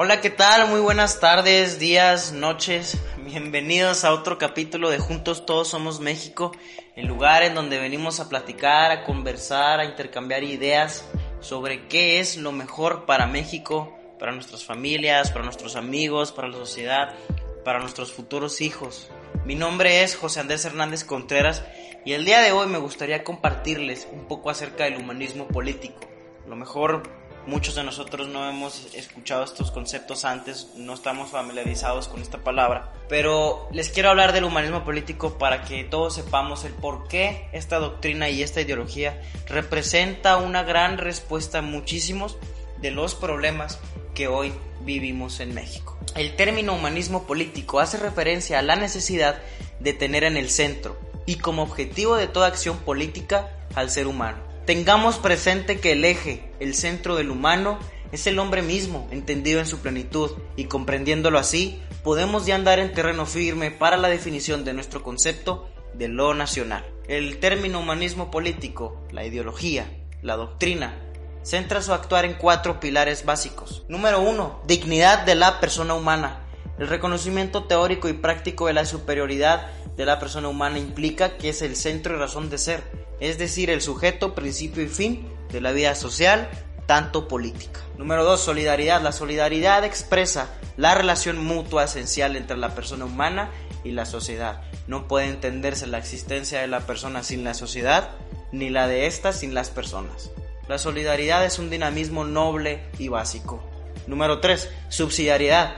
Hola, ¿qué tal? Muy buenas tardes, días, noches. Bienvenidos a otro capítulo de Juntos Todos Somos México, el lugar en donde venimos a platicar, a conversar, a intercambiar ideas sobre qué es lo mejor para México, para nuestras familias, para nuestros amigos, para la sociedad, para nuestros futuros hijos. Mi nombre es José Andrés Hernández Contreras y el día de hoy me gustaría compartirles un poco acerca del humanismo político. Lo mejor Muchos de nosotros no hemos escuchado estos conceptos antes, no estamos familiarizados con esta palabra, pero les quiero hablar del humanismo político para que todos sepamos el por qué esta doctrina y esta ideología representa una gran respuesta a muchísimos de los problemas que hoy vivimos en México. El término humanismo político hace referencia a la necesidad de tener en el centro y como objetivo de toda acción política al ser humano Tengamos presente que el eje, el centro del humano, es el hombre mismo, entendido en su plenitud, y comprendiéndolo así, podemos ya andar en terreno firme para la definición de nuestro concepto de lo nacional. El término humanismo político, la ideología, la doctrina, centra su actuar en cuatro pilares básicos. Número uno, dignidad de la persona humana. El reconocimiento teórico y práctico de la superioridad de la persona humana implica que es el centro y razón de ser, es decir, el sujeto, principio y fin de la vida social, tanto política. Número 2. Solidaridad. La solidaridad expresa la relación mutua esencial entre la persona humana y la sociedad. No puede entenderse la existencia de la persona sin la sociedad, ni la de ésta sin las personas. La solidaridad es un dinamismo noble y básico. Número 3. Subsidiariedad.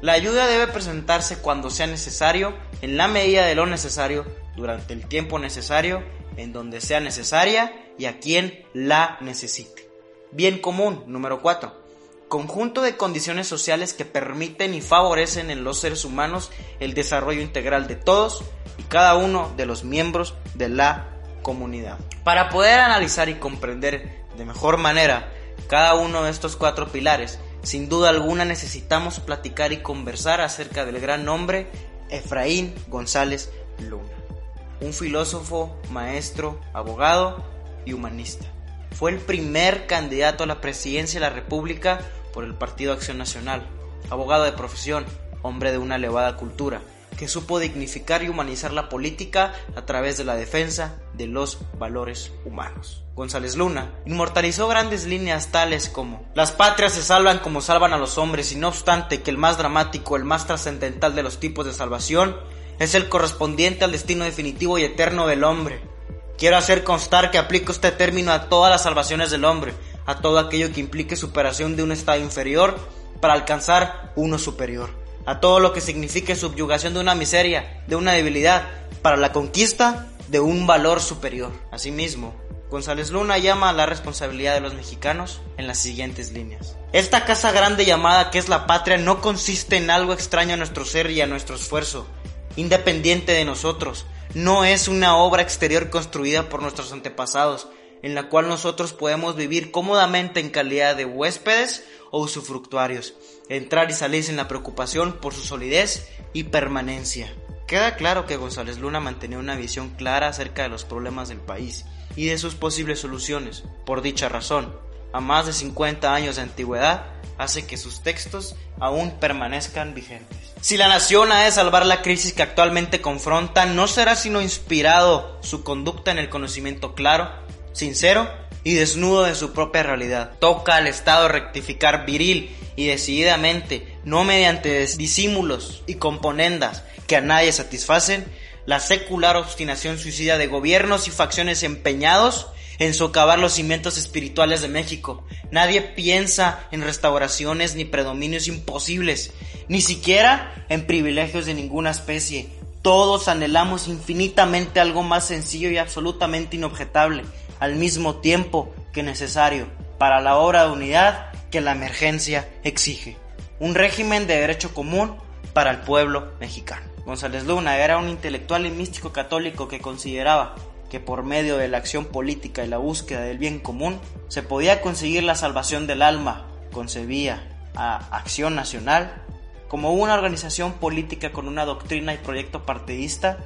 La ayuda debe presentarse cuando sea necesario, en la medida de lo necesario, durante el tiempo necesario en donde sea necesaria y a quien la necesite. Bien común, número 4. Conjunto de condiciones sociales que permiten y favorecen en los seres humanos el desarrollo integral de todos y cada uno de los miembros de la comunidad. Para poder analizar y comprender de mejor manera cada uno de estos cuatro pilares, sin duda alguna necesitamos platicar y conversar acerca del gran nombre Efraín González Luna un filósofo, maestro, abogado y humanista. Fue el primer candidato a la presidencia de la República por el Partido Acción Nacional, abogado de profesión, hombre de una elevada cultura, que supo dignificar y humanizar la política a través de la defensa de los valores humanos. González Luna inmortalizó grandes líneas tales como Las patrias se salvan como salvan a los hombres y no obstante que el más dramático, el más trascendental de los tipos de salvación es el correspondiente al destino definitivo y eterno del hombre. Quiero hacer constar que aplico este término a todas las salvaciones del hombre, a todo aquello que implique superación de un estado inferior para alcanzar uno superior, a todo lo que signifique subyugación de una miseria, de una debilidad, para la conquista de un valor superior. Asimismo, González Luna llama a la responsabilidad de los mexicanos en las siguientes líneas. Esta casa grande llamada que es la patria no consiste en algo extraño a nuestro ser y a nuestro esfuerzo, independiente de nosotros. No es una obra exterior construida por nuestros antepasados, en la cual nosotros podemos vivir cómodamente en calidad de huéspedes o usufructuarios, entrar y salir sin la preocupación por su solidez y permanencia. Queda claro que González Luna mantenía una visión clara acerca de los problemas del país y de sus posibles soluciones. Por dicha razón, a más de 50 años de antigüedad, hace que sus textos aún permanezcan vigentes. Si la nación ha de salvar la crisis que actualmente confronta, no será sino inspirado su conducta en el conocimiento claro, sincero y desnudo de su propia realidad. Toca al Estado rectificar viril y decididamente, no mediante disímulos y componendas que a nadie satisfacen, la secular obstinación suicida de gobiernos y facciones empeñados en socavar los cimientos espirituales de México. Nadie piensa en restauraciones ni predominios imposibles, ni siquiera en privilegios de ninguna especie. Todos anhelamos infinitamente algo más sencillo y absolutamente inobjetable, al mismo tiempo que necesario para la obra de unidad que la emergencia exige. Un régimen de derecho común para el pueblo mexicano. González Luna era un intelectual y místico católico que consideraba que por medio de la acción política y la búsqueda del bien común se podía conseguir la salvación del alma. Concebía a Acción Nacional como una organización política con una doctrina y proyecto partidista,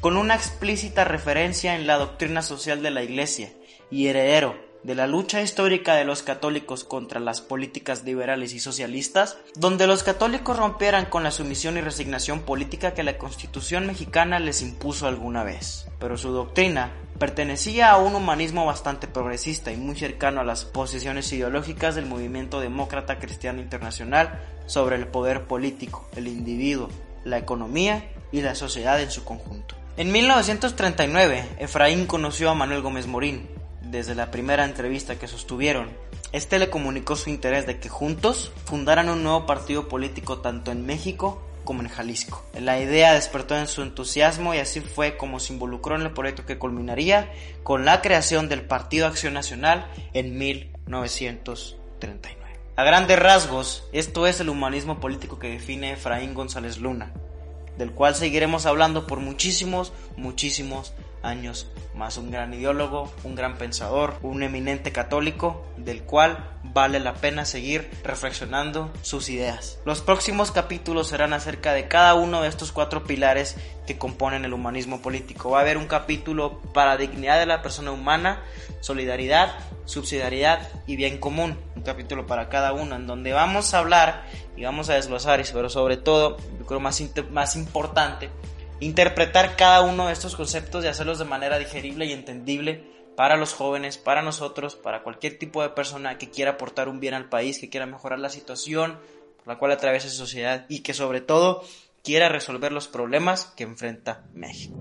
con una explícita referencia en la doctrina social de la Iglesia y heredero de la lucha histórica de los católicos contra las políticas liberales y socialistas, donde los católicos rompieran con la sumisión y resignación política que la Constitución mexicana les impuso alguna vez. Pero su doctrina pertenecía a un humanismo bastante progresista y muy cercano a las posiciones ideológicas del movimiento demócrata cristiano internacional sobre el poder político, el individuo, la economía y la sociedad en su conjunto. En 1939, Efraín conoció a Manuel Gómez Morín, desde la primera entrevista que sostuvieron. Este le comunicó su interés de que juntos fundaran un nuevo partido político tanto en México como en Jalisco. La idea despertó en su entusiasmo y así fue como se involucró en el proyecto que culminaría con la creación del Partido Acción Nacional en 1939. A grandes rasgos, esto es el humanismo político que define Efraín González Luna, del cual seguiremos hablando por muchísimos, muchísimos años más. Un gran ideólogo, un gran pensador, un eminente católico del cual vale la pena seguir reflexionando sus ideas. Los próximos capítulos serán acerca de cada uno de estos cuatro pilares que componen el humanismo político. Va a haber un capítulo para dignidad de la persona humana, solidaridad, subsidiariedad y bien común. Un capítulo para cada uno en donde vamos a hablar y vamos a desglosar, pero sobre todo, yo creo más, más importante, interpretar cada uno de estos conceptos y hacerlos de manera digerible y entendible para los jóvenes, para nosotros, para cualquier tipo de persona que quiera aportar un bien al país, que quiera mejorar la situación por la cual atraviesa su sociedad y que sobre todo quiera resolver los problemas que enfrenta México.